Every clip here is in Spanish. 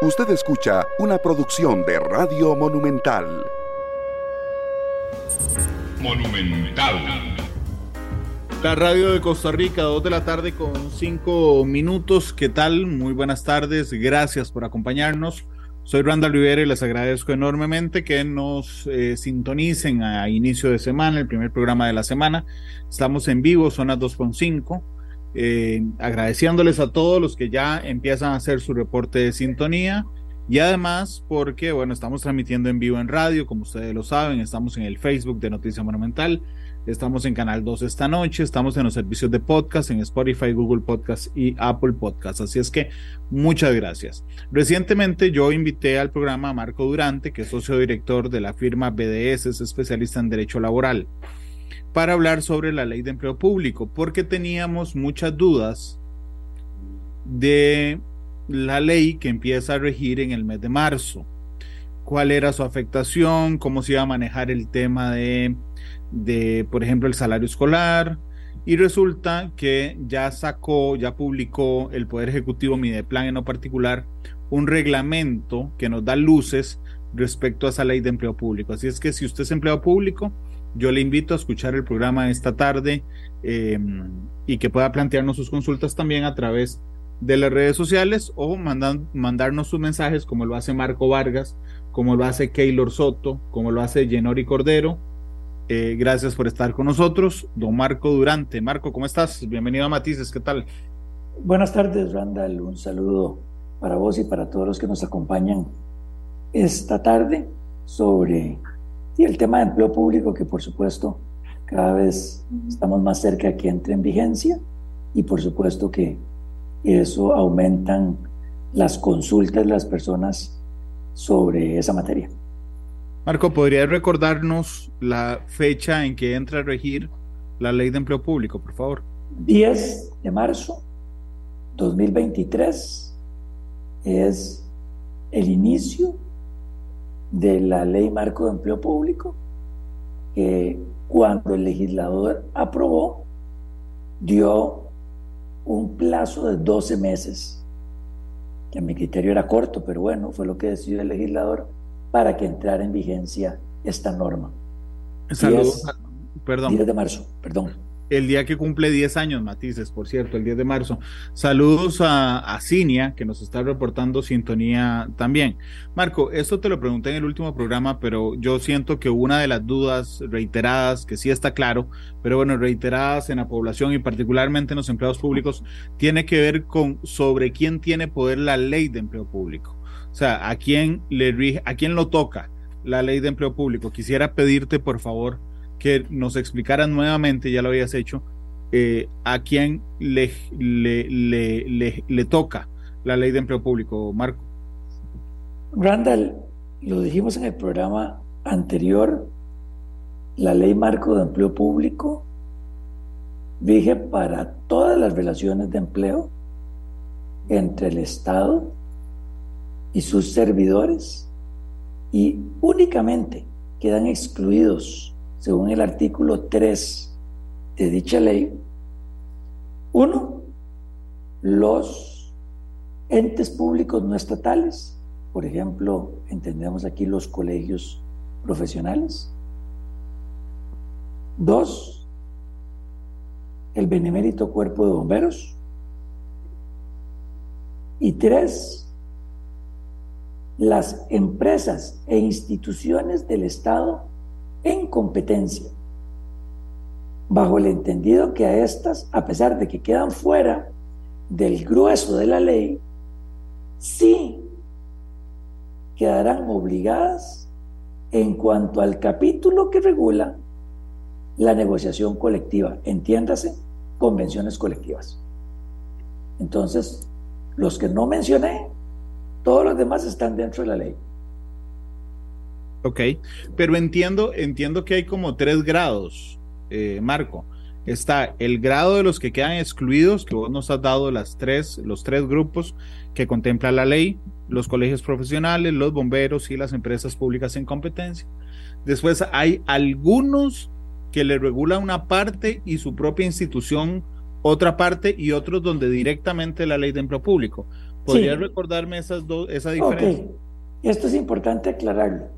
Usted escucha una producción de Radio Monumental. Monumental. La radio de Costa Rica, 2 de la tarde con 5 minutos. ¿Qué tal? Muy buenas tardes. Gracias por acompañarnos. Soy Randall Rivera y les agradezco enormemente que nos eh, sintonicen a inicio de semana, el primer programa de la semana. Estamos en vivo, son las 2.5 eh, agradeciéndoles a todos los que ya empiezan a hacer su reporte de sintonía y además porque, bueno, estamos transmitiendo en vivo en radio, como ustedes lo saben, estamos en el Facebook de Noticia Monumental, estamos en Canal 2 esta noche, estamos en los servicios de podcast, en Spotify, Google Podcast y Apple Podcast. Así es que muchas gracias. Recientemente yo invité al programa a Marco Durante, que es socio director de la firma BDS, es especialista en Derecho Laboral para hablar sobre la ley de empleo público, porque teníamos muchas dudas de la ley que empieza a regir en el mes de marzo. ¿Cuál era su afectación? ¿Cómo se iba a manejar el tema de, de por ejemplo, el salario escolar? Y resulta que ya sacó, ya publicó el Poder Ejecutivo Mideplan en lo particular un reglamento que nos da luces respecto a esa ley de empleo público. Así es que si usted es empleado público, yo le invito a escuchar el programa esta tarde em, y que pueda plantearnos sus consultas también a través de las redes sociales o mandarnos sus mensajes como lo hace Marco Vargas, como lo hace Keylor Soto, como lo hace Jenori Cordero. Eh, gracias por estar con nosotros. Don Marco Durante. Marco, ¿cómo estás? Bienvenido a Matices, ¿qué tal? Buenas tardes, Randall. Un saludo para vos y para todos los que nos acompañan esta tarde sobre y el tema de empleo público, que por supuesto cada vez estamos más cerca de que entre en vigencia y por supuesto que eso aumentan las consultas de las personas sobre esa materia. Marco, ¿podrías recordarnos la fecha en que entra a regir la ley de empleo público, por favor? 10 de marzo 2023 es el inicio de la ley marco de empleo público, que cuando el legislador aprobó, dio un plazo de 12 meses, que a mi criterio era corto, pero bueno, fue lo que decidió el legislador para que entrara en vigencia esta norma. Saludos, perdón. 10 de marzo, perdón el día que cumple 10 años, Matices, por cierto, el 10 de marzo. Saludos a, Cinia, que nos está reportando sintonía también. Marco, esto te lo pregunté en el último programa, pero yo siento que una de las dudas reiteradas, que sí está claro, pero bueno, reiteradas en la población y particularmente en los empleados públicos, tiene que ver con sobre quién tiene poder la ley de empleo público. O sea, a quién le rige, a quién lo toca la ley de empleo público. Quisiera pedirte, por favor, que nos explicaran nuevamente, ya lo habías hecho, eh, a quién le, le, le, toca la ley de empleo público, Marco. Randall, lo dijimos en el programa anterior, la ley marco de empleo público rige para todas las relaciones de empleo entre el Estado y sus servidores y únicamente quedan excluidos según el artículo 3 de dicha ley, uno, los entes públicos no estatales, por ejemplo, entendemos aquí los colegios profesionales. Dos, el benemérito cuerpo de bomberos. Y tres, las empresas e instituciones del Estado en competencia, bajo el entendido que a estas, a pesar de que quedan fuera del grueso de la ley, sí quedarán obligadas en cuanto al capítulo que regula la negociación colectiva, entiéndase, convenciones colectivas. Entonces, los que no mencioné, todos los demás están dentro de la ley. Ok, pero entiendo, entiendo que hay como tres grados, eh, Marco. Está el grado de los que quedan excluidos, que vos nos has dado las tres, los tres grupos que contempla la ley, los colegios profesionales, los bomberos y las empresas públicas en competencia. Después hay algunos que le regula una parte y su propia institución otra parte y otros donde directamente la ley de empleo público. ¿Podrías recordarme esas dos, esa diferencia? Ok, esto es importante aclararlo.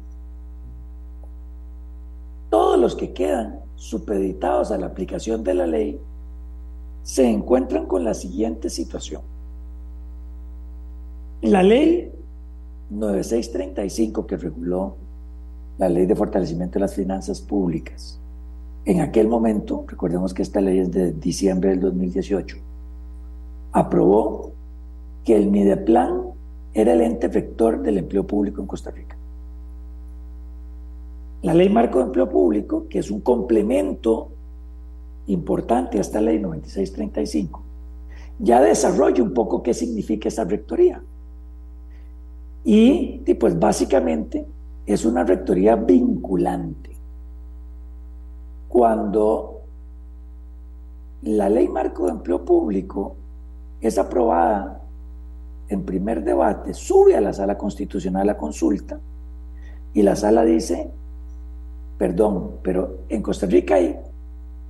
Todos los que quedan supeditados a la aplicación de la ley se encuentran con la siguiente situación. La ley 9635 que reguló la ley de fortalecimiento de las finanzas públicas, en aquel momento, recordemos que esta ley es de diciembre del 2018, aprobó que el Mideplan era el ente vector del empleo público en Costa Rica. La ley marco de empleo público, que es un complemento importante a esta ley 9635, ya desarrolla un poco qué significa esa rectoría. Y, pues básicamente es una rectoría vinculante. Cuando la ley marco de empleo público es aprobada en primer debate, sube a la sala constitucional la consulta y la sala dice, perdón, pero en Costa Rica hay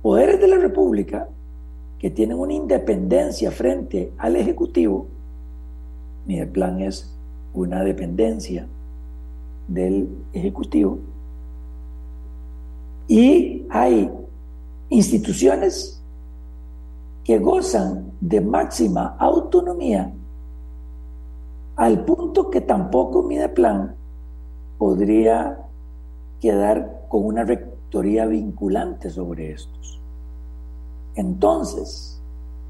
poderes de la República que tienen una independencia frente al Ejecutivo, ni el plan es una dependencia del Ejecutivo, y hay instituciones que gozan de máxima autonomía al punto que tampoco Mideplan podría quedar con una rectoría vinculante sobre estos. Entonces,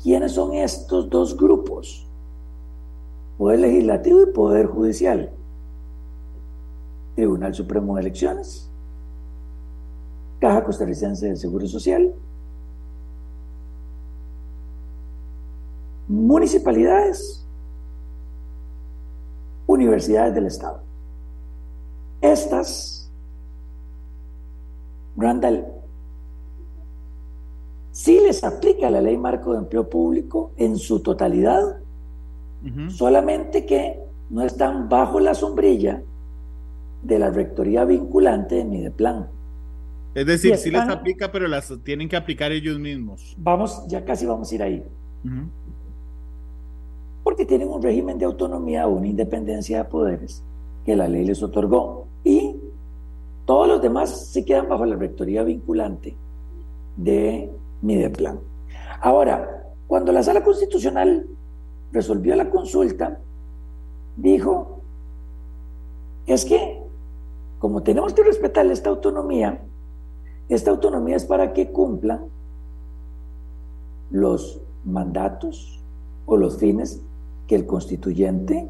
¿quiénes son estos dos grupos? Poder legislativo y poder judicial. Tribunal Supremo de Elecciones, Caja Costarricense de Seguro Social, municipalidades, universidades del Estado. Estas, Randall, sí les aplica la ley marco de empleo público en su totalidad, solamente que no están bajo la sombrilla de la rectoría vinculante de Mideplan. Es decir, sí les aplica, pero las tienen que aplicar ellos mismos. Vamos, ya casi vamos a ir ahí. Porque tienen un régimen de autonomía o una independencia de poderes que la ley les otorgó. Todos los demás se quedan bajo la rectoría vinculante de Mideplan. Ahora, cuando la sala constitucional resolvió la consulta, dijo, es que como tenemos que respetar esta autonomía, esta autonomía es para que cumplan los mandatos o los fines que el constituyente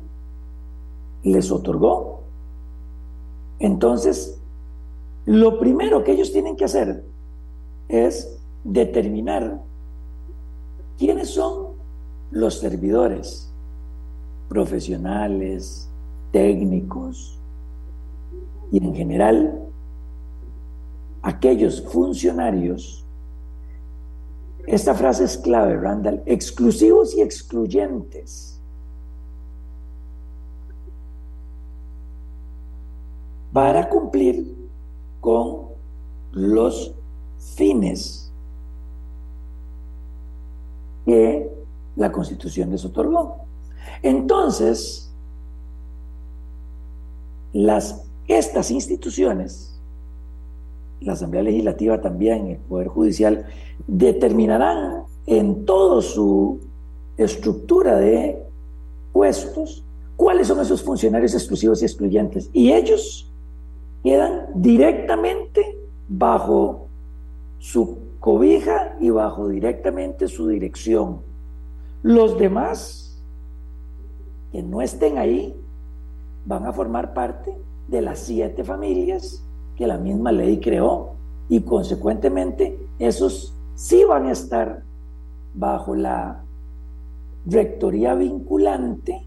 les otorgó. Entonces, lo primero que ellos tienen que hacer es determinar quiénes son los servidores profesionales, técnicos y en general aquellos funcionarios, esta frase es clave, Randall, exclusivos y excluyentes. para cumplir con los fines que la Constitución les otorgó. Entonces, estas instituciones la Asamblea Legislativa también, el Poder Judicial, determinarán en toda su estructura de puestos cuáles son esos funcionarios exclusivos y excluyentes. Y ellos quedan directamente bajo su cobija y bajo directamente su dirección. Los demás que no estén ahí van a formar parte de las siete familias que la misma ley creó y consecuentemente esos sí van a estar bajo la rectoría vinculante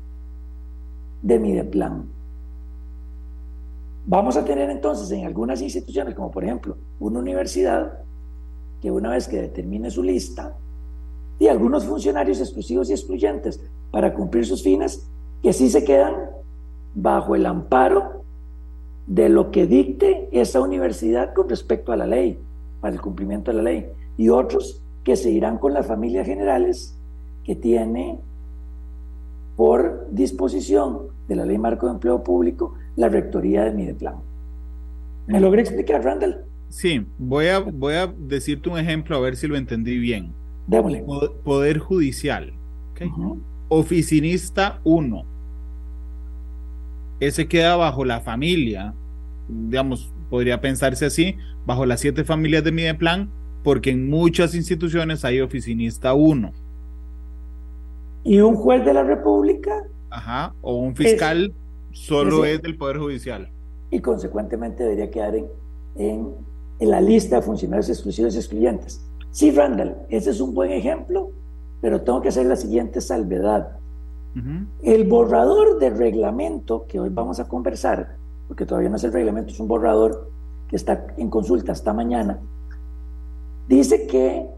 de Mideplan. Vamos a tener entonces en algunas instituciones, como por ejemplo una universidad, que una vez que determine su lista, y algunos funcionarios exclusivos y excluyentes para cumplir sus fines, que sí se quedan bajo el amparo de lo que dicte esa universidad con respecto a la ley, para el cumplimiento de la ley, y otros que se irán con las familias generales que tiene por disposición de la Ley Marco de Empleo Público la rectoría de Mideplan. ¿Me logré explicar, Randall? Sí, voy a, voy a decirte un ejemplo a ver si lo entendí bien. Démosle. Poder Judicial. Oficinista 1. Ese queda bajo la familia, digamos, podría pensarse así, bajo las siete familias de Mideplan, porque en muchas instituciones hay oficinista 1. ¿Y un juez de la República? Ajá, o un fiscal solo es, del Poder Judicial. Y consecuentemente debería quedar en, en, en la lista de funcionarios exclusivos y excluyentes. Sí, Randall, ese es un buen ejemplo, pero tengo que hacer la siguiente salvedad. El borrador de reglamento que hoy vamos a conversar, porque todavía no es el reglamento, es un borrador que está en consulta hasta mañana, dice que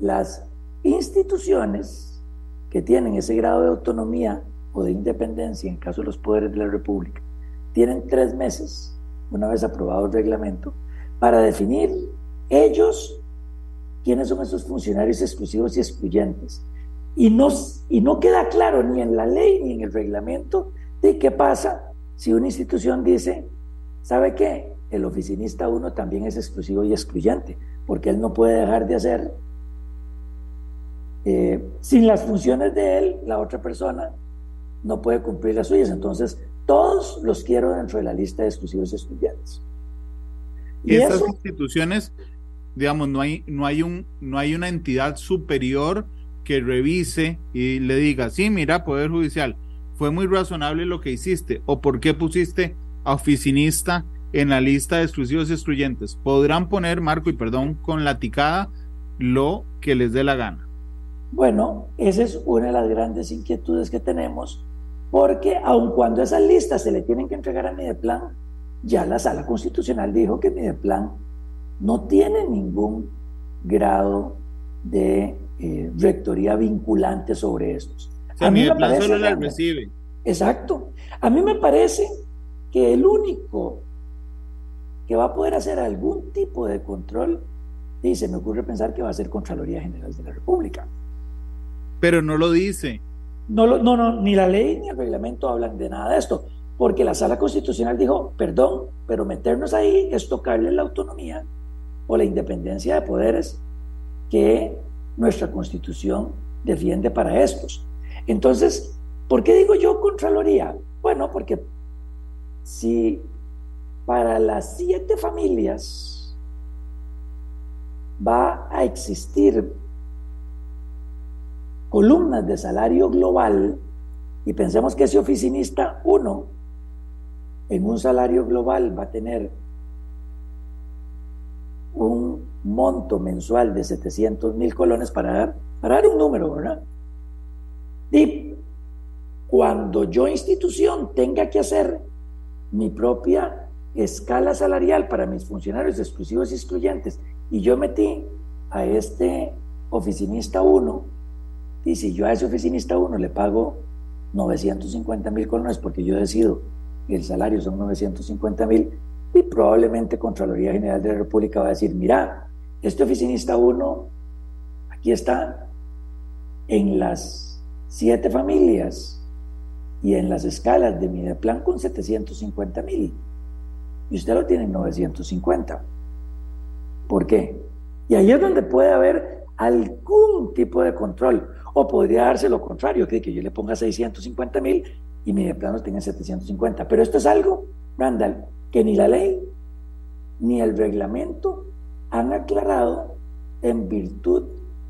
las instituciones que tienen ese grado de autonomía o de independencia en caso de los poderes de la República tienen tres meses, una vez aprobado el reglamento, para definir ellos quiénes son esos funcionarios exclusivos y excluyentes. Y no, y no queda claro ni en la ley ni en el reglamento de qué pasa si una institución dice, ¿sabe qué? El oficinista uno también es exclusivo y excluyente, porque él no puede dejar de hacer, eh, sin las funciones de él, la otra persona no puede cumplir las suyas. Entonces, todos los quiero dentro de la lista de exclusivos y excluyentes. Y, estas instituciones digamos, no hay, no hay, un, no hay una entidad superior que revise y le diga, sí, mira, Poder Judicial, fue muy razonable lo que hiciste, o por qué pusiste a oficinista en la lista de exclusivos y excluyentes. Podrán poner, Marco, y perdón, con la ticada lo que les dé la gana. Bueno, esa es una de las grandes inquietudes que tenemos, porque aun cuando esas listas se le tienen que entregar a Mideplan, ya la sala constitucional dijo que Mideplan no tiene ningún grado de eh, rectoría vinculante sobre estos. a mí me parece solo la recibe. Exacto. A mí me parece que el único que va a poder hacer algún tipo de control, y se me ocurre pensar que va a ser Contraloría General de la República. Pero no lo dice. No, no, no, ni la ley ni el reglamento hablan de nada de esto, porque la sala constitucional dijo, perdón, pero meternos ahí es tocarle la autonomía o la independencia de poderes que nuestra constitución defiende para estos. Entonces, ¿por qué digo yo Contraloría? Bueno, porque si para las siete familias va a existir columnas de salario global, y pensemos que ese oficinista uno en un salario global va a tener un monto mensual de 700 mil colones para dar, para dar un número, ¿verdad? Y cuando yo institución tenga que hacer mi propia escala salarial para mis funcionarios exclusivos y excluyentes, y yo metí a este oficinista 1, y si yo a ese oficinista 1 le pago 950 mil colones porque yo decido que el salario son 950 mil, y probablemente Contraloría General de la República va a decir, mira, este oficinista 1, aquí está, en las siete familias y en las escalas de mi plan con 750 mil. Y usted lo tiene en 950. ¿Por qué? Y ahí es donde puede haber algún tipo de control. O podría darse lo contrario, que, que yo le ponga 650 mil y mi plano tenga 750. Pero esto es algo, Randall, que ni la ley ni el reglamento han aclarado en virtud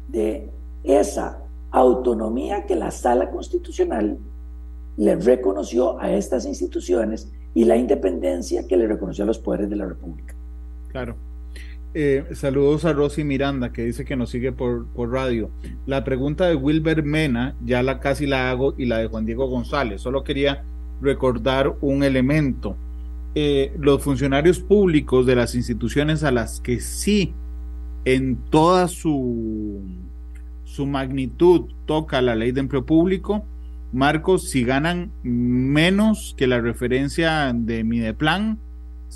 de esa autonomía que la sala constitucional le reconoció a estas instituciones y la independencia que le reconoció a los poderes de la República. Claro. Eh, saludos a Rosy Miranda, que dice que nos sigue por, por, radio. La pregunta de Wilber Mena, ya la casi la hago, y la de Juan Diego González. Solo quería recordar un elemento. Eh, los funcionarios públicos de las instituciones a las que sí en toda su, su magnitud toca la ley de empleo público, Marcos, si ganan menos que la referencia de Mideplan,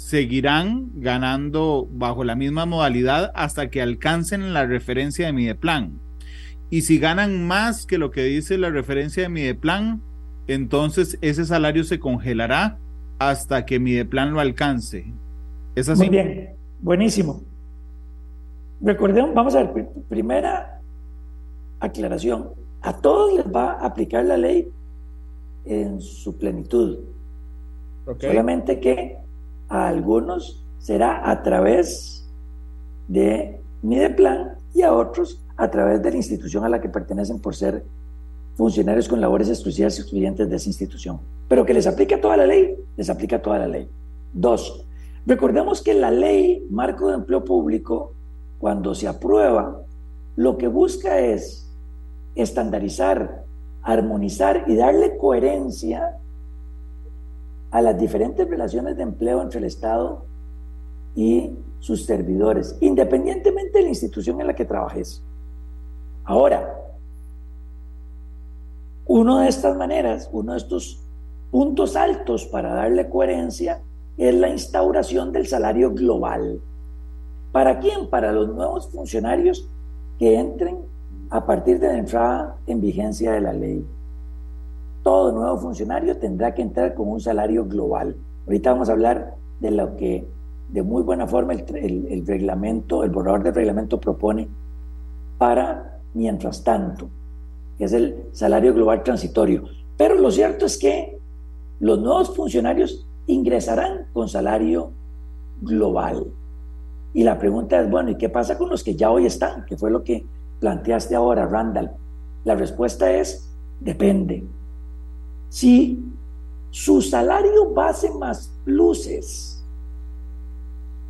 seguirán ganando bajo la misma modalidad hasta que alcancen la referencia de Mideplan. Y si ganan más que lo que dice la referencia de Mideplan, entonces ese salario se congelará hasta que mi plan lo alcance. ¿Es así? Muy bien, buenísimo. Recordemos, vamos a ver, primera aclaración. A todos les va a aplicar la ley en su plenitud. Solamente que a algunos será a través de Mideplan y a otros a través de la institución a la que pertenecen por ser funcionarios con labores exclusivas y excluyentes de esa institución. Pero que les aplica toda la ley, les aplica toda la ley. Dos, recordemos que la ley marco de empleo público, cuando se aprueba, lo que busca es estandarizar, armonizar y darle coherencia a las diferentes relaciones de empleo entre el Estado y sus servidores, independientemente de la institución en la que trabajes. Ahora, una de estas maneras, uno de estos puntos altos para darle coherencia es la instauración del salario global. ¿Para quién? Para los nuevos funcionarios que entren a partir de la entrada en vigencia de la ley. Todo nuevo funcionario tendrá que entrar con un salario global. Ahorita vamos a hablar de lo que de muy buena forma el, reglamento, el borrador del reglamento propone para mientras tanto, que es el salario global transitorio. Pero lo cierto es que los nuevos funcionarios ingresarán con salario global. Y la pregunta es, bueno, ¿y qué pasa con los que ya hoy están? Que fue lo que planteaste ahora, Randall. La respuesta es, depende. Si su salario base más pluses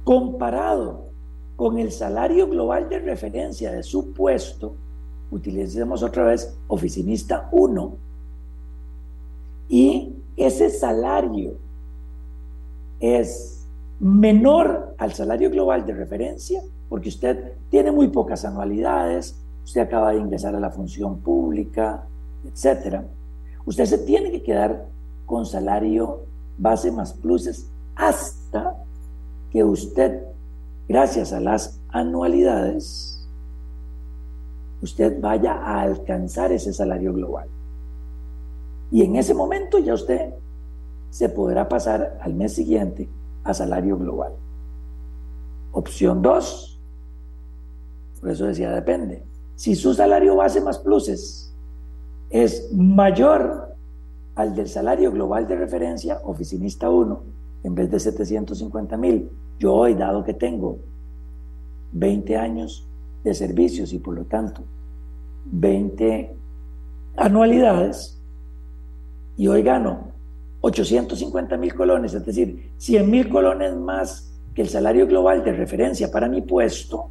comparado con el salario global de referencia de su puesto, utilicemos otra vez oficinista 1, y ese salario es menor al salario global de referencia, porque usted tiene muy pocas anualidades, usted acaba de ingresar a la función pública, etcétera. Usted se tiene que quedar con salario base más pluses hasta que usted, gracias a las anualidades, usted vaya a alcanzar ese salario global. Y en ese momento ya usted se podrá pasar al mes siguiente a salario global. Opción 2, por eso decía depende. Si su salario base más pluses es mayor al del salario global de referencia, oficinista 1, en vez de 750 mil, yo hoy, dado que tengo 20 años de servicios y por lo tanto 20 anualidades, y hoy gano 850 mil colones, es decir, 100 mil colones más que el salario global de referencia para mi puesto,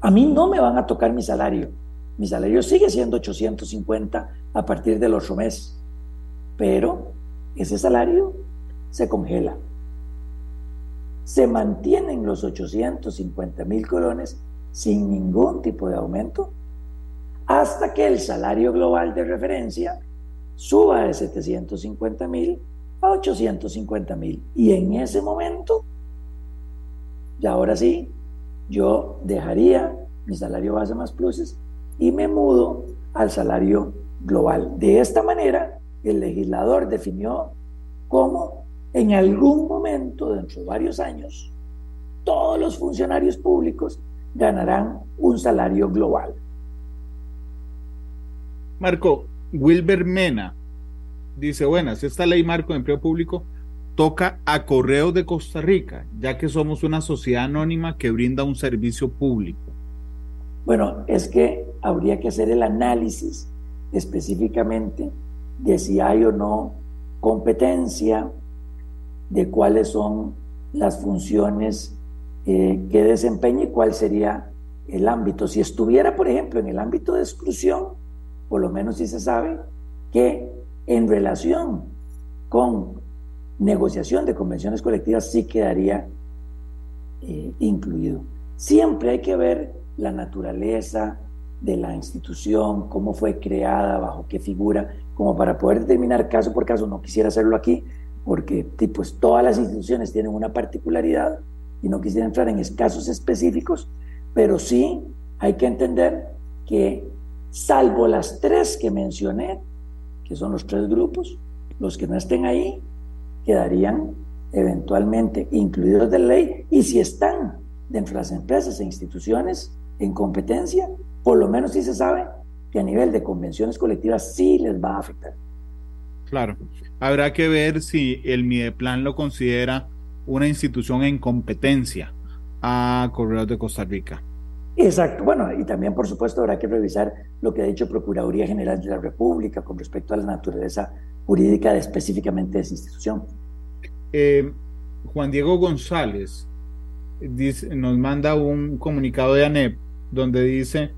a mí no me van a tocar mi salario. Mi salario sigue siendo 850 a partir del otro mes, pero ese salario se congela. Se mantienen los 850 mil colones sin ningún tipo de aumento hasta que el salario global de referencia suba de 750 mil a 850 mil. Y en ese momento, y ahora sí, yo dejaría mi salario base más pluses y me mudo al salario global. De esta manera, el legislador definió cómo en algún momento, dentro de varios años, todos los funcionarios públicos ganarán un salario global. Marco, Wilber Mena dice, buenas, esta ley marco de empleo público toca a Correos de Costa Rica, ya que somos una sociedad anónima que brinda un servicio público. Bueno, es que habría que hacer el análisis específicamente de si hay o no competencia, de cuáles son las funciones eh, que desempeña y cuál sería el ámbito. Si estuviera, por ejemplo, en el ámbito de exclusión, por lo menos si se sabe que en relación con negociación de convenciones colectivas sí quedaría eh, incluido. Siempre hay que ver la naturaleza de la institución, cómo fue creada, bajo qué figura, como para poder determinar caso por caso. No quisiera hacerlo aquí, porque pues, todas las instituciones tienen una particularidad y no quisiera entrar en casos específicos, pero sí hay que entender que salvo las tres que mencioné, que son los tres grupos, los que no estén ahí quedarían eventualmente incluidos de ley y si están dentro de las empresas e instituciones en competencia, por lo menos sí se sabe que a nivel de convenciones colectivas sí les va a afectar. Claro, habrá que ver si el Mideplan lo considera una institución en competencia a Correos de Costa Rica. Exacto, bueno, y también por supuesto habrá que revisar lo que ha dicho Procuraduría General de la República con respecto a la naturaleza jurídica de específicamente de esa institución. Eh, Juan Diego González dice, nos manda un comunicado de ANEP donde dice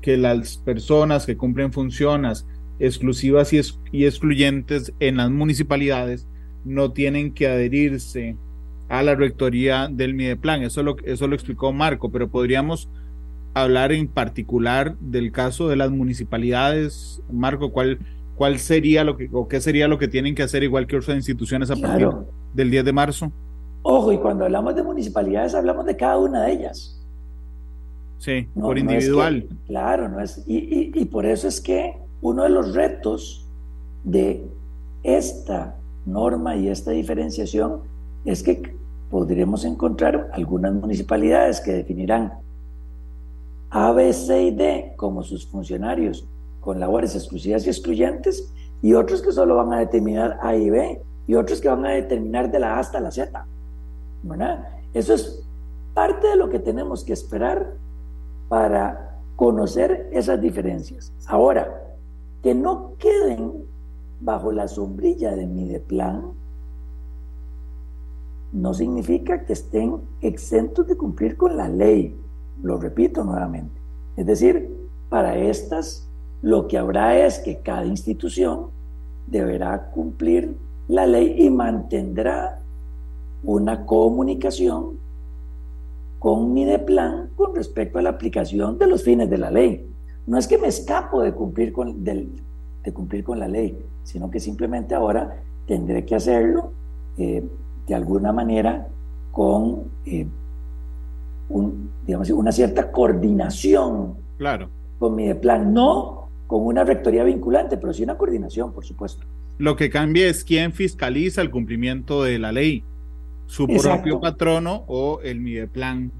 que las personas que cumplen funciones exclusivas y, y excluyentes en las municipalidades no tienen que adherirse a la rectoría del Mideplan. Eso lo, eso lo explicó Marco, pero podríamos hablar en particular del caso de las municipalidades. Marco, ¿cuál, cuál sería lo que, o qué sería lo que tienen que hacer igual que otras instituciones a partir del 10 de marzo? Ojo, y cuando hablamos de municipalidades hablamos de cada una de ellas. Sí, por individual. claro, no es, y, y por eso es que uno de los retos de esta norma y esta diferenciación es que podremos encontrar algunas municipalidades que definirán A, B, C y D como sus funcionarios con labores exclusivas y excluyentes y otros que solo van a determinar A y B y otros que van a determinar de la A hasta la Z. Eso es parte de lo que tenemos que esperar para conocer esas diferencias. Ahora, que no queden bajo la sombrilla de mi de plan no significa que estén exentos de cumplir con la ley. Lo repito nuevamente. Es decir, para estas lo que habrá es que cada institución deberá cumplir la ley y mantendrá una comunicación con mi de plan con respecto a la aplicación de los fines de la ley. No es que me escapo de cumplir con, de, cumplir con la ley, sino que simplemente ahora tendré que hacerlo eh, de alguna manera con eh, un, digamos, una cierta coordinación claro. con mi plan, no con una rectoría vinculante, pero sí una coordinación, por supuesto. Lo que cambia es quién fiscaliza el cumplimiento de la ley, su propio patrono o el Mideplan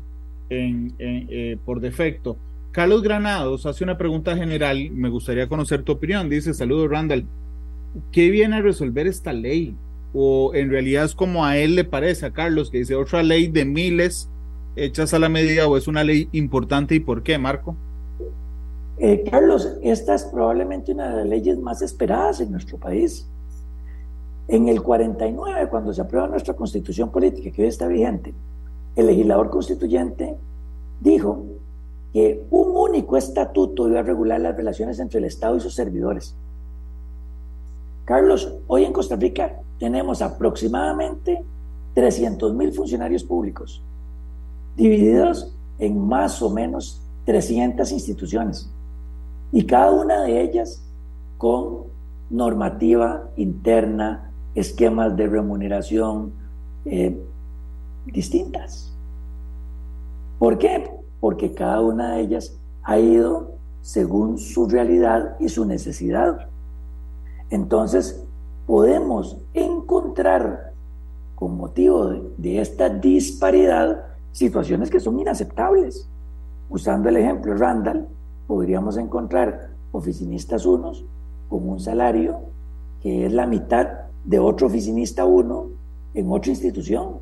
en, eh, por defecto. Carlos Granados hace una pregunta general, me gustaría conocer tu opinión. Dice, saludos Randall, ¿qué viene a resolver esta ley? o en realidad es como a él le parece, a Carlos, que dice otra ley de miles hechas a la medida o es una ley importante y por qué, Marco? Eh, Carlos, esta es probablemente una de las leyes más esperadas en nuestro país. En el 49, cuando se aprueba nuestra constitución política, que hoy está vigente, el legislador constituyente dijo que un único estatuto iba a regular las relaciones entre el Estado y sus servidores. Carlos, hoy en Costa Rica tenemos aproximadamente 300 mil funcionarios públicos, divididos en más o menos 300 instituciones, y cada una de ellas con normativa interna, esquemas de remuneración eh, distintas. ¿Por qué? Porque cada una de ellas ha ido según su realidad y su necesidad. Entonces, podemos encontrar con motivo de, esta disparidad situaciones que son inaceptables. Usando el ejemplo Randall, podríamos encontrar oficinistas unos con un salario que es la mitad de otro oficinista uno en otra institución.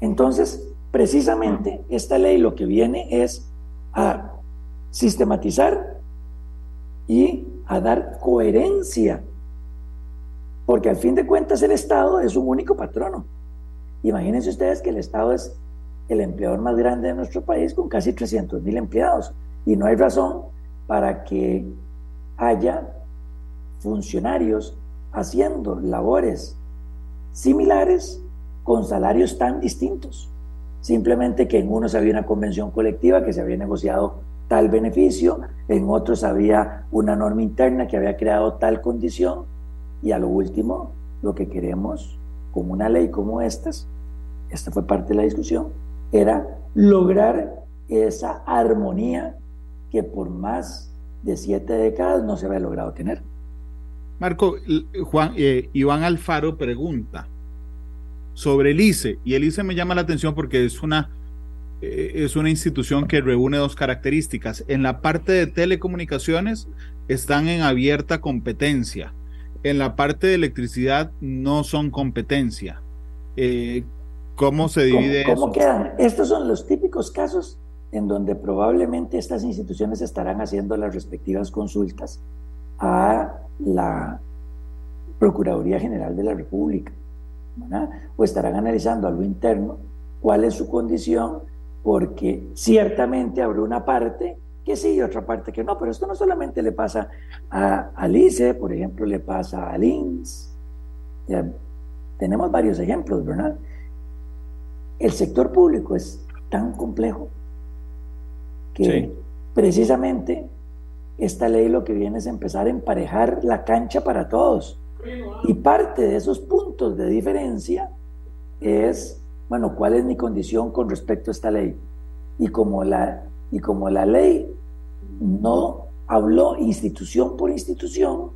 Entonces, precisamente esta ley lo que viene es a sistematizar y a dar coherencia porque al fin de cuentas el Estado es un único patrono. Imagínense ustedes que el Estado es el empleador más grande de nuestro país con casi 300 mil empleados. Y no hay razón para que haya funcionarios haciendo labores similares con salarios tan distintos. Simplemente que en unos había una convención colectiva que se había negociado tal beneficio, en otros había una norma interna que había creado tal condición y a lo último, lo que queremos con una ley como estas, esta fue parte de la discusión, era lograr esa armonía que por más de siete décadas no se había logrado tener. Marco, Juan, eh, Iván Alfaro pregunta sobre el ICE, y el ICE me llama la atención porque es una, eh, es una institución que reúne dos características. En la parte de telecomunicaciones están en abierta competencia. En la parte de electricidad no son competencia. Eh, ¿Cómo se divide ¿Cómo, cómo quedan? Estos son los típicos casos en donde probablemente estas instituciones estarán haciendo las respectivas consultas a la Procuraduría General de la República, o estarán analizando a lo interno cuál es su condición, porque ciertamente habrá una parte que sí y otra parte que no, pero esto no solamente le pasa a Alice, por ejemplo, le pasa a Lins. tenemos varios ejemplos, ¿verdad? El sector público es tan complejo que precisamente esta ley lo que viene es empezar a emparejar la cancha para todos. Y parte de esos puntos de diferencia es, bueno, ¿cuál es mi condición con respecto a esta ley? Y como la, y como la ley no habló institución por institución,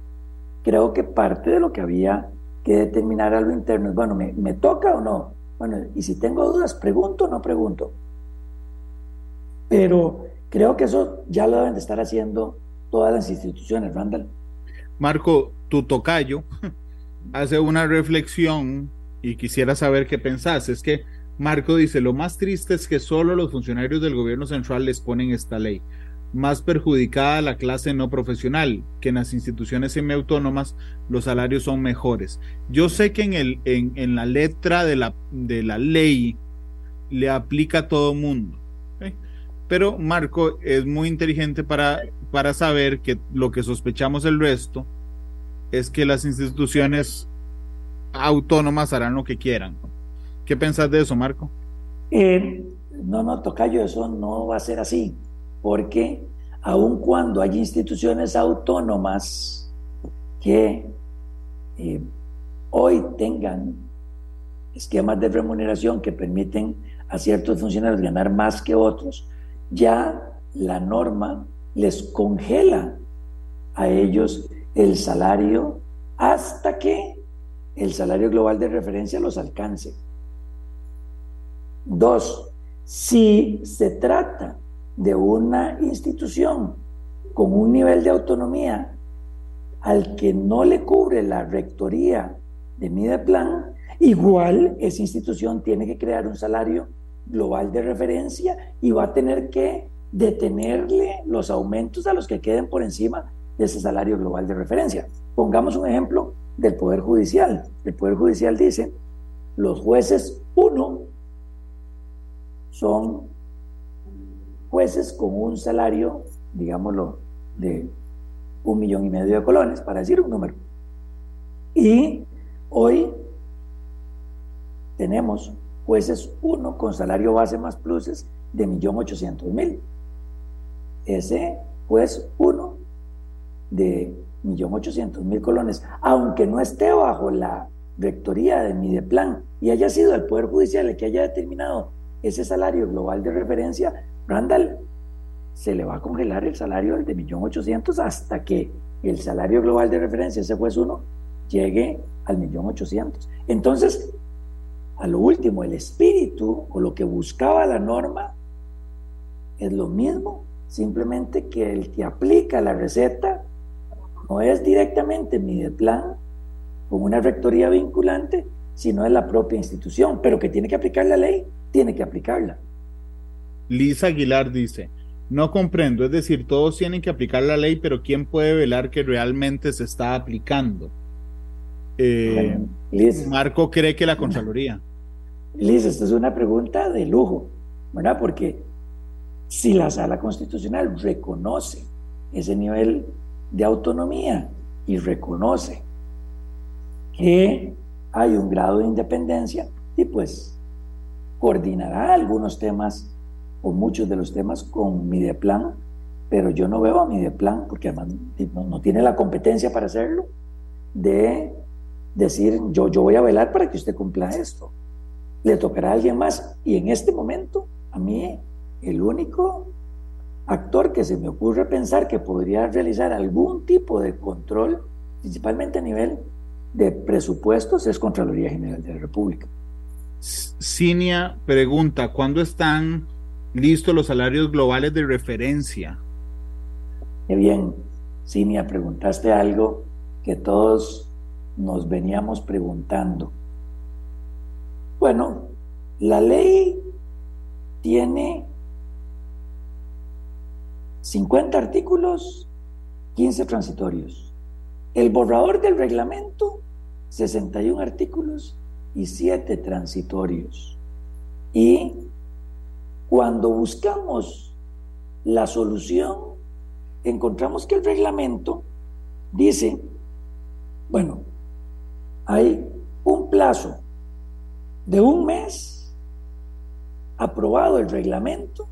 creo que parte de lo que había que determinar a lo interno es, bueno, ¿me, me toca o no? Bueno, y si tengo dudas, pregunto o no pregunto. Pero creo que eso ya lo deben de estar haciendo todas las instituciones, Randall. Marco, tu tocayo hace una reflexión y quisiera saber qué pensás. Es que Marco dice, lo más triste es que solo los funcionarios del gobierno central les ponen esta ley. Más perjudicada la clase no profesional, que en las instituciones semiautónomas los salarios son mejores. Yo sé que en, el, en, en la letra de la, de la ley le aplica a todo mundo. Pero Marco es muy inteligente para, para saber que lo que sospechamos el resto es que las instituciones autónomas harán lo que quieran. ¿Qué pensás de eso, Marco? Eh, no, no, Tocayo, eso no va a ser así, porque aun cuando hay instituciones autónomas que eh, hoy tengan esquemas de remuneración que permiten a ciertos funcionarios ganar más que otros, ya la norma les congela a ellos el salario hasta que el salario global de referencia los alcance. Dos, si se trata de una institución con un nivel de autonomía al que no le cubre la rectoría de Mideplan, igual esa institución tiene que crear un salario global de referencia y va a tener que detenerle los aumentos a los que queden por encima de ese salario global de referencia. Pongamos un ejemplo del Poder Judicial. El Poder Judicial dice, los jueces uno son jueces con un salario, digámoslo, de un millón y medio de colones, para decir un número. Y hoy tenemos jueces uno con salario base más pluses de millón ochocientos mil. Ese juez uno de millón ochocientos mil colones, aunque no esté bajo la rectoría de Mideplan y haya sido el Poder Judicial el que haya determinado ese salario global de referencia, Randall se le va a congelar el salario de millón ochocientos hasta que el salario global de referencia, ese juez uno, llegue al millón ochocientos. Entonces, a lo último, el espíritu o lo que buscaba la norma es lo mismo, simplemente que el que aplica la receta no es directamente mi plan con una rectoría vinculante, sino es la propia institución, pero que tiene que aplicar la ley, tiene que aplicarla. Lisa Aguilar dice, no comprendo, es decir, todos tienen que aplicar la ley, pero ¿quién puede velar que realmente se está aplicando? Eh, Marco cree que la Contraloría. Liz, esta es una pregunta de lujo, ¿verdad? Porque si la sala constitucional reconoce ese nivel de autonomía y reconoce que hay un grado de independencia, y pues coordinará algunos temas o muchos de los temas con Mideplan, pero yo no veo a Mideplan, porque además no tiene la competencia para hacerlo, de decir, yo, yo voy a velar para que usted cumpla esto. Le tocará a alguien más. Y en este momento, a mí, el único actor que se me ocurre pensar que podría realizar algún tipo de control principalmente a nivel de presupuestos, es Contraloría General de la República. Cinia pregunta, ¿cuándo están listos los salarios globales de referencia? Qué bien, Cinia, preguntaste algo que todos nos veníamos preguntando. Bueno, la ley tiene 50 artículos, 15 transitorios. El borrador del reglamento, 61 artículos y 7 transitorios. Y cuando buscamos la solución, encontramos que el reglamento dice, bueno, hay un plazo de un mes aprobado el reglamento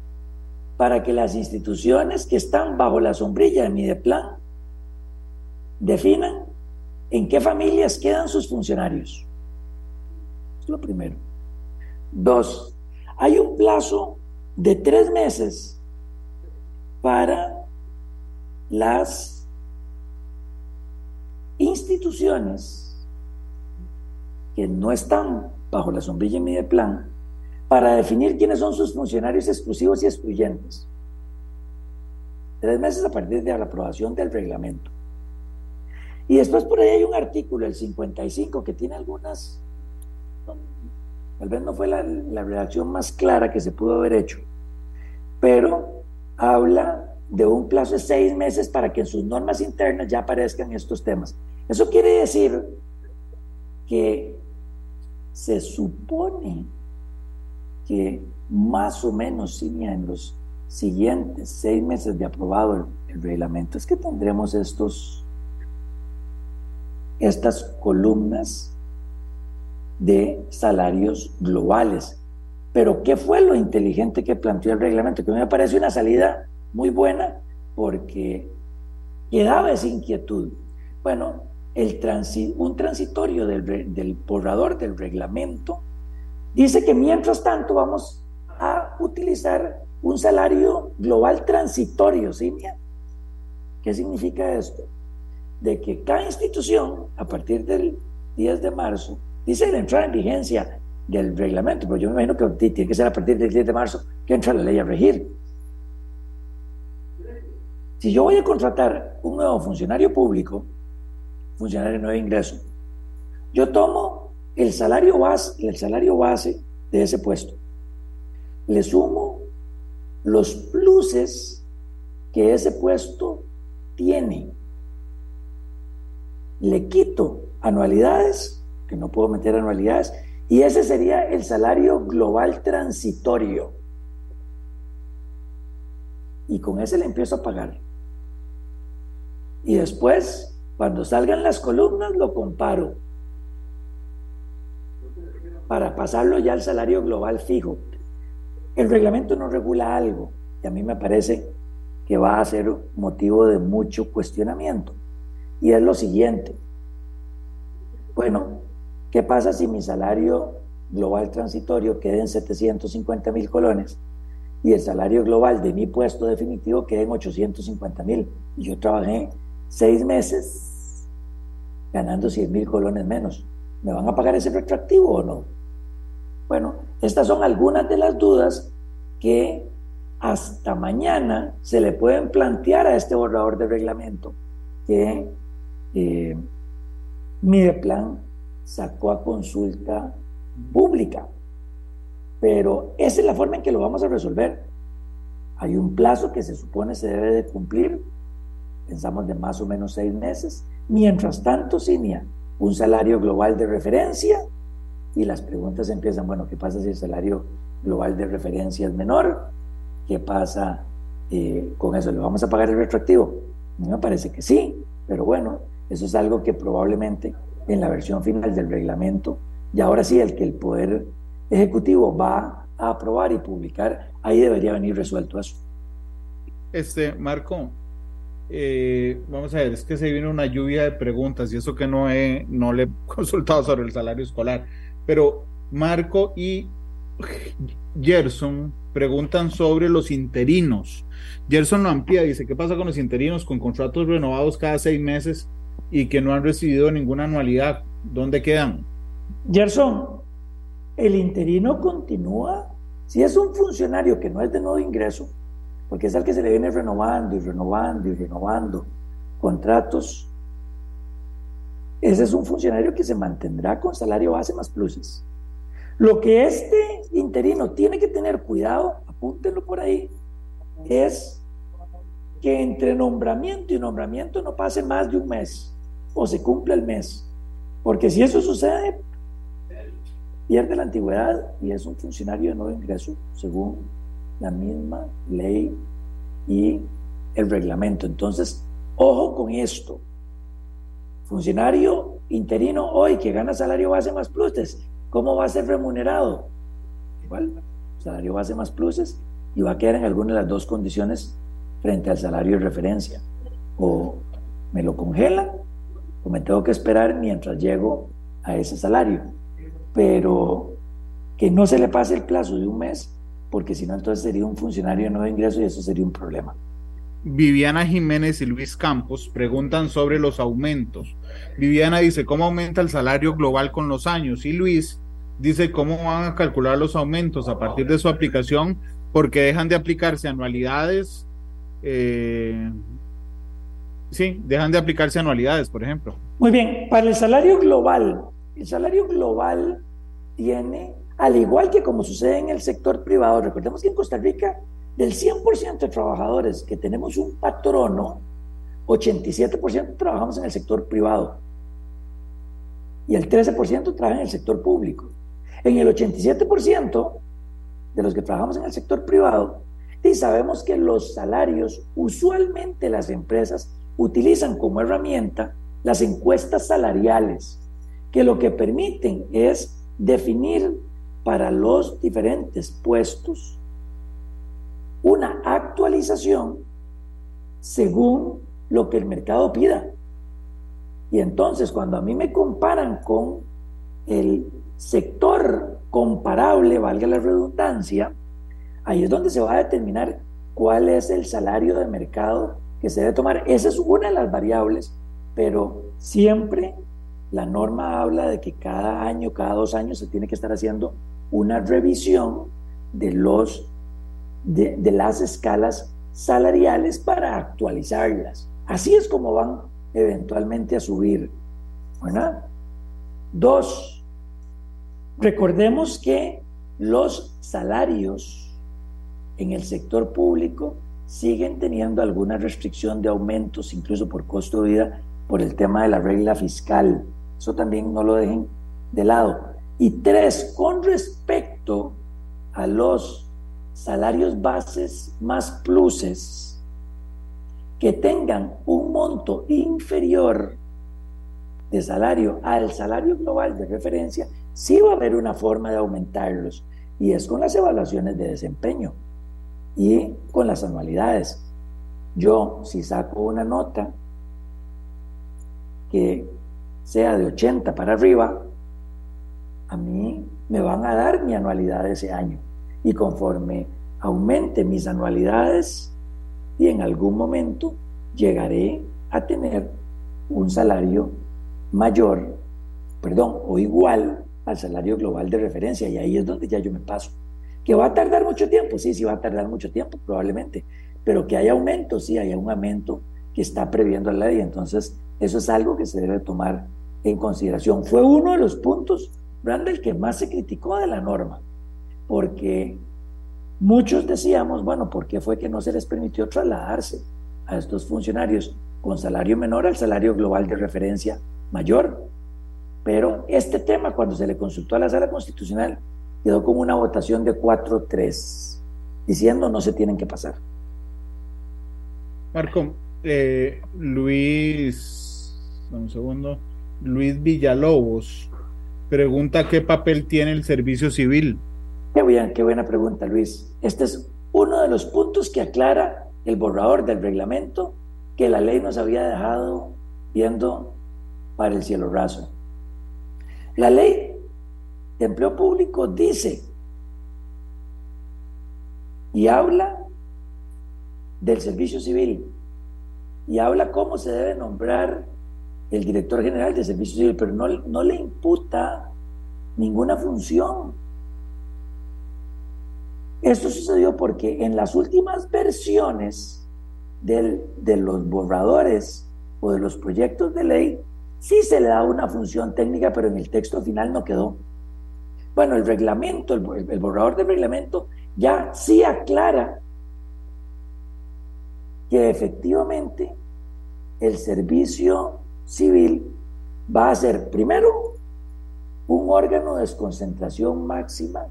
para que las instituciones que están bajo la sombrilla de Mideplan definan en qué familias quedan sus funcionarios. Es lo primero. Dos, hay un plazo de tres meses para las instituciones que no están bajo la sombrilla de plan para definir quiénes son sus funcionarios exclusivos y excluyentes. Tres meses a partir de la aprobación del reglamento. Y después por ahí hay un artículo, el 55, que tiene algunas, tal vez no fue la, la redacción más clara que se pudo haber hecho, pero habla de un plazo de seis meses para que en sus normas internas ya aparezcan estos temas. Eso quiere decir que se supone que más o menos en los siguientes seis meses de aprobado el, reglamento es que tendremos estos estas columnas de salarios globales. Pero ¿qué fue lo inteligente que planteó el reglamento? Que me parece una salida muy buena porque quedaba esa inquietud. Bueno, el un transitorio del, del borrador del reglamento dice que mientras tanto vamos a utilizar un salario global transitorio, ¿sí? ¿Qué significa esto? De que cada institución, a partir del 10 de marzo, dice la entrada en vigencia del reglamento, pero yo me imagino que tiene que ser a partir del 10 de marzo que entra la ley a regir. Si yo voy a contratar un nuevo funcionario público, funcionario de nuevo ingreso. Yo tomo el salario base, el salario base de ese puesto. Le sumo los pluses que ese puesto tiene. Le quito anualidades, que no puedo meter anualidades, y ese sería el salario global transitorio. Y con ese le empiezo a pagar. Y después cuando salgan las columnas lo comparo para pasarlo ya al salario global fijo. El reglamento no regula algo y a mí me parece que va a ser motivo de mucho cuestionamiento. Y es lo siguiente. Bueno, ¿qué pasa si mi salario global transitorio queda en 750 mil colones y el salario global de mi puesto definitivo queda en 850 mil? Y yo trabajé seis meses ganando 100 mil colones menos. ¿Me van a pagar ese retroactivo o no? Bueno, estas son algunas de las dudas que hasta mañana se le pueden plantear a este borrador de reglamento que eh, Mideplan sacó a consulta pública. Pero esa es la forma en que lo vamos a resolver. Hay un plazo que se supone se debe de cumplir pensamos de más o menos seis meses. Mientras tanto, Cinia, un salario global de referencia y las preguntas empiezan, bueno, ¿qué pasa si el salario global de referencia es menor? ¿Qué pasa eh, con eso? ¿Le vamos a pagar el retroactivo? me parece que sí, pero bueno, eso es algo que probablemente en la versión final del reglamento, y ahora sí, el que el Poder Ejecutivo va a aprobar y publicar, ahí debería venir resuelto eso. Este, Marco, eh, vamos a ver, es que se viene una lluvia de preguntas y eso que no, he, no le he consultado sobre el salario escolar, pero Marco y Gerson preguntan sobre los interinos. Gerson lo amplía, dice, ¿qué pasa con los interinos con contratos renovados cada seis meses y que no han recibido ninguna anualidad. ¿Dónde quedan? Gerson, el interino continúa. Si es un funcionario que no es de nuevo ingreso, porque es al que se le viene renovando y renovando y renovando contratos, ese es un funcionario que se mantendrá con salario base más pluses. Lo que este interino tiene que tener cuidado, apúntenlo por ahí, es que entre nombramiento y nombramiento no pase más de un mes o se cumple el mes. Porque si eso sucede, pierde la antigüedad y es un funcionario de nuevo ingreso según la misma ley y el reglamento. Entonces, ojo con esto. Funcionario interino hoy que gana salario base más pluses, ¿cómo va a ser remunerado? Igual, salario base más pluses y va a quedar en alguna de las dos condiciones frente al salario de referencia. O me lo congela o me tengo que esperar mientras llego a ese salario. Pero que no se le pase el plazo de un mes, porque si no, entonces sería un funcionario de nuevo ingreso y eso sería un problema. Viviana Jiménez y Luis Campos preguntan sobre los aumentos. Viviana dice, ¿cómo aumenta el salario global con los años? Y Luis dice, ¿cómo van a calcular los aumentos a partir de su aplicación? Porque dejan de aplicarse anualidades. Eh, sí, dejan de aplicarse anualidades, por ejemplo. Muy bien, para el salario global, el salario global tiene, al igual que como sucede en el sector privado, recordemos que en Costa Rica del 100% de trabajadores que tenemos un patrono, 87% trabajamos en el sector privado y el 13% trabaja en el sector público. En el 87% de los que trabajamos en el sector privado, y sabemos que los salarios, usualmente las empresas utilizan como herramienta las encuestas salariales, que lo que permiten es definir para los diferentes puestos una actualización según lo que el mercado pida. Y entonces cuando a mí me comparan con el sector comparable, valga la redundancia, ahí es donde se va a determinar cuál es el salario de mercado que se debe tomar. Esa es una de las variables, pero siempre la norma habla de que cada año, cada dos años se tiene que estar haciendo una revisión de los de, las escalas salariales para actualizarlas. Así es como van eventualmente a subir. ¿verdad? Dos, recordemos que los salarios en el sector público siguen teniendo alguna restricción de aumentos, incluso por costo de vida, por el tema de la regla fiscal. Eso también no lo dejen de lado. Y tres, con respecto a los salarios bases más pluses que tengan un monto inferior de salario al salario global de referencia, sí va a haber una forma de aumentarlos y es con las evaluaciones de desempeño y con las anualidades. Yo, si saco una nota que sea de 80 para arriba, a mí me van a dar mi anualidad ese año y conforme aumente mis anualidades y en algún momento llegaré a tener un salario mayor, perdón, o igual al salario global de referencia y ahí es donde ya yo me paso. ¿Que va a tardar mucho tiempo? Sí, sí va a tardar mucho tiempo, probablemente, pero que hay aumento, sí, hay un aumento que está previendo la ley, entonces eso es algo que se debe tomar en consideración. Fue uno de los puntos, el que más se criticó de la norma, porque muchos decíamos, bueno, ¿por qué fue que no se les permitió trasladarse a estos funcionarios con salario menor al salario global de referencia mayor? Pero este tema, cuando se le consultó a la sala constitucional, quedó como una votación de 4-3, diciendo no se tienen que pasar. Marco, eh, Luis, un segundo, Luis Villalobos pregunta qué papel tiene el servicio civil Qué, qué buena pregunta, Luis. Este es uno de los puntos que aclara el borrador del reglamento que la ley nos había dejado viendo para el cielo raso. La ley de empleo público dice y habla del servicio civil y habla cómo se debe nombrar el director general de Servicio Civil, pero no, no le imputa ninguna función. Esto sucedió porque en las últimas versiones de los borradores o de los proyectos de ley, sí se le da una función técnica, pero en el texto final no quedó. Bueno, el reglamento, el, el borrador del reglamento ya sí aclara que efectivamente el servicio civil va a ser primero un órgano de desconcentración máxima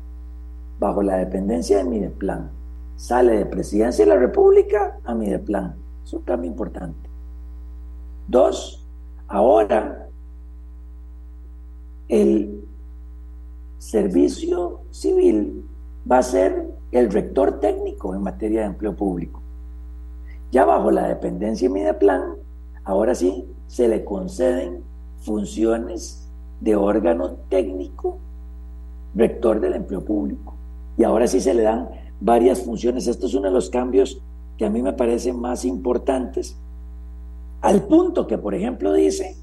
bajo la dependencia de Mideplan. Sale de Presidencia de la República a Mideplan. Es un cambio importante. Dos, ahora el servicio civil va a ser el rector técnico en materia de empleo público. Ya bajo la dependencia de Mideplan, ahora sí se le conceden funciones de órgano técnico rector del empleo público y ahora sí se le dan varias funciones. Esto es uno de los cambios que a mí me parecen más importantes, al punto que, por ejemplo, dice,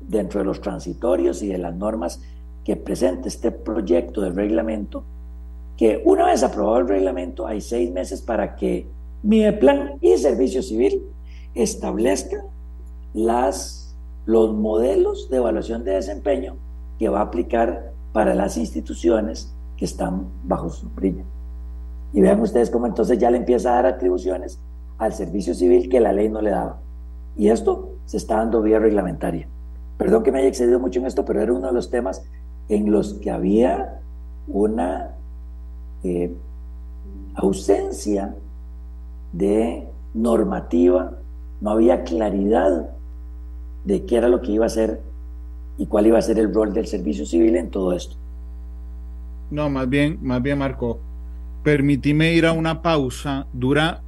dentro de los transitorios y de las normas que presenta este proyecto de reglamento, que una vez aprobado el reglamento hay seis meses para que Mideplan y Servicio Civil establezcan las, los modelos de evaluación de desempeño que va a aplicar para las instituciones que están bajo su sombrilla. Y vean ustedes cómo entonces ya le empieza a dar atribuciones al servicio civil que la ley no le daba. Y esto se está dando vía reglamentaria. Perdón que me haya excedido mucho en esto, pero era uno de los temas en los que había una eh, ausencia de normativa, no había claridad de qué era lo que iba a ser y cuál iba a ser el rol del servicio civil en todo esto. No, más bien, más bien, Marco, permitime ir a una pausa, dura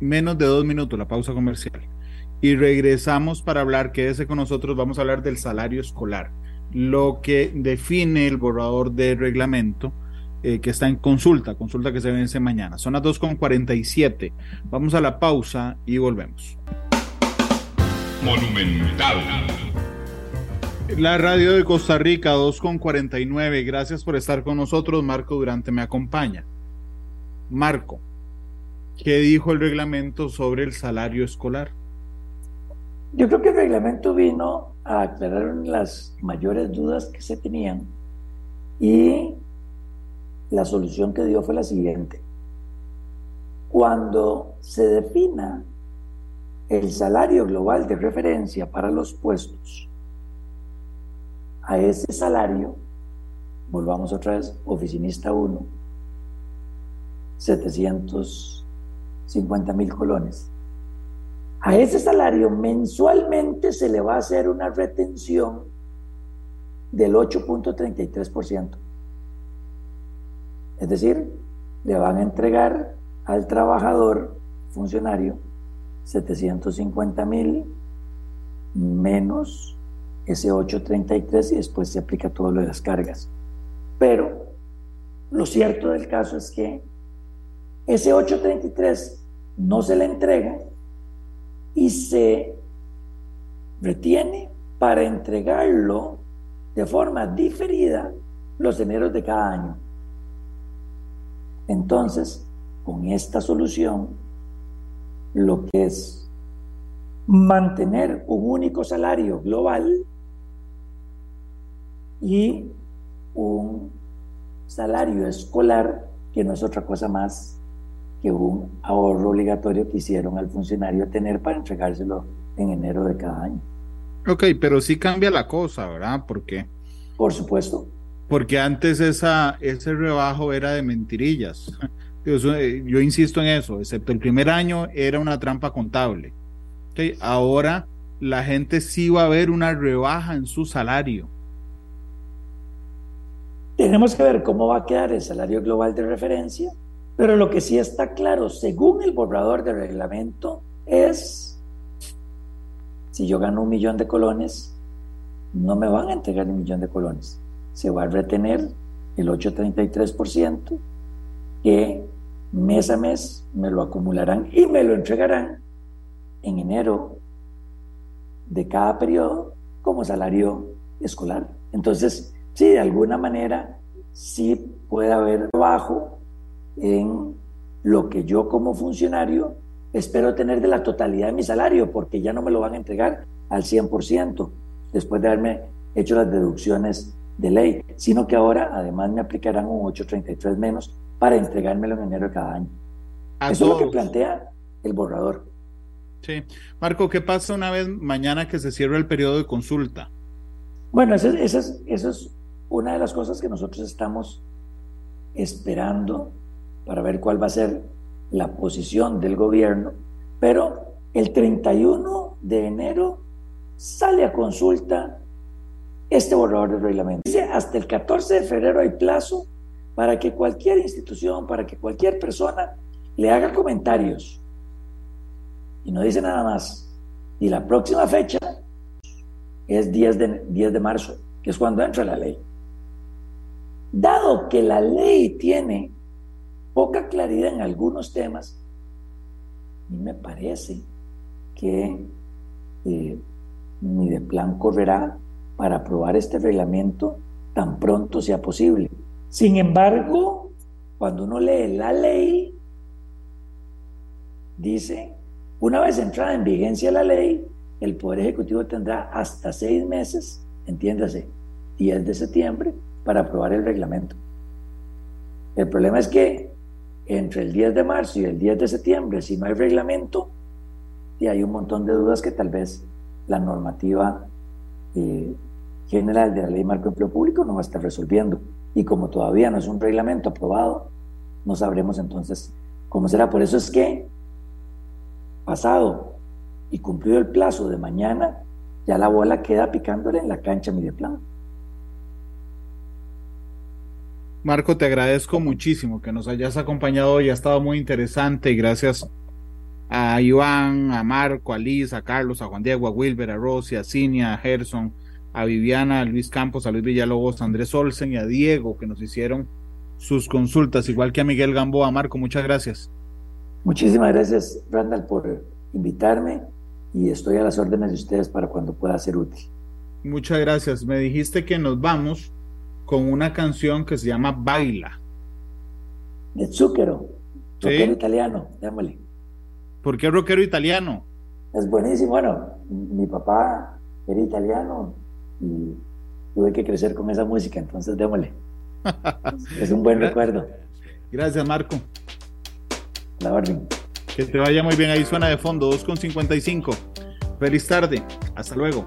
menos de dos minutos la pausa comercial. Y regresamos para hablar, quédese con nosotros, vamos a hablar del salario escolar, lo que define el borrador de reglamento eh, que está en consulta, consulta que se vence mañana. Son las 2.47. Vamos a la pausa y volvemos. Monumental. La radio de Costa Rica, 2.49. Gracias por estar con nosotros. Marco Durante me acompaña. Marco, ¿qué dijo el reglamento sobre el salario escolar? Yo creo que el reglamento vino a aclarar las mayores dudas que se tenían y la solución que dio fue la siguiente. Cuando se defina el salario global de referencia para los puestos, a ese salario, volvamos otra vez, oficinista 1, 750 mil colones. A ese salario mensualmente se le va a hacer una retención del 8.33%. Es decir, le van a entregar al trabajador, funcionario, 750 mil menos ese 833 y después se aplica todo lo de las cargas. Pero lo cierto del caso es que ese 833 no se le entrega y se retiene para entregarlo de forma diferida los eneros de cada año. Entonces, con esta solución, lo que es mantener un único salario global y un salario escolar que no es otra cosa más que un ahorro obligatorio que hicieron al funcionario tener para entregárselo en enero de cada año. Ok, pero sí cambia la cosa, ¿verdad? ¿Por qué? Por supuesto. Porque antes esa, ese rebajo era de mentirillas. Eh, yo insisto en eso, excepto el primer año era una trampa contable. Okay, ahora la gente sí va a ver una rebaja en su salario. Tenemos que ver cómo va a quedar el salario global de referencia, pero lo que sí está claro, según el borrador de reglamento, es, si yo gano un millón de colones, no me van a entregar un millón de colones, se va a retener el 8,33% que mes a mes me lo acumularán y me lo entregarán en enero de cada periodo como salario escolar. Entonces, sí, de alguna manera, sí puede haber trabajo en lo que yo como funcionario espero tener de la totalidad de mi salario, porque ya no me lo van a entregar al 100% después de haberme hecho las deducciones de ley, sino que ahora además me aplicarán un 833 menos para entregármelo en enero de cada año. Eso es lo que plantea el borrador. Sí. Marco, ¿qué pasa una vez mañana que se cierra el periodo de consulta? Bueno, esa, es, es una de las cosas que nosotros estamos esperando para ver cuál va a ser la posición del gobierno, pero el 31 de enero sale a consulta este borrador de reglamento. Dice, hasta el 14 de febrero hay plazo para que cualquier institución, para que cualquier persona le haga comentarios. Y no dice nada más. Y la próxima fecha es 10 de, 10 de marzo, que es cuando entra la ley. Dado que la ley tiene poca claridad en algunos temas, a mí me parece que eh, mi de plan correrá para aprobar este reglamento tan pronto sea posible. Sin embargo, cuando uno lee la ley, dice, una vez entrada en vigencia la ley, el Poder Ejecutivo tendrá hasta seis meses, entiéndase, 10 de septiembre, para aprobar el reglamento. El problema es que entre el 10 de marzo y el 10 de septiembre, si no hay reglamento, y hay un montón de dudas que tal vez la normativa eh, general de la Ley Marco de Empleo Público no va a estar resolviendo. Y como todavía no es un reglamento aprobado, no sabremos entonces cómo será. Por eso es que, pasado y cumplido el plazo de mañana, ya la bola queda picándole en la cancha plan Marco, te agradezco muchísimo que nos hayas acompañado hoy. Ha estado muy interesante y gracias a Iván, a Marco, a Liz, a Carlos, a Juan Diego, a Wilber, a Rosy, a Cinia, a Gerson, a Viviana, a Luis Campos, a Luis Villalobos, a Andrés Olsen y a Diego que nos hicieron sus consultas, igual que a Miguel Gamboa. Marco, muchas gracias. Muchísimas gracias, Randall, por invitarme y estoy a las órdenes de ustedes para cuando pueda ser útil. Muchas gracias. Me dijiste que nos vamos con una canción que se llama Baila. De Zucchero, rockero italiano, démosle. ¿Por qué rockero italiano? Es buenísimo. Bueno, mi papá era italiano y tuve que crecer con esa música, entonces démosle. es un buen recuerdo. Gracias, Marco. La orden. Que te vaya muy bien. Ahí suena de fondo, 2.55. Feliz tarde. Hasta luego.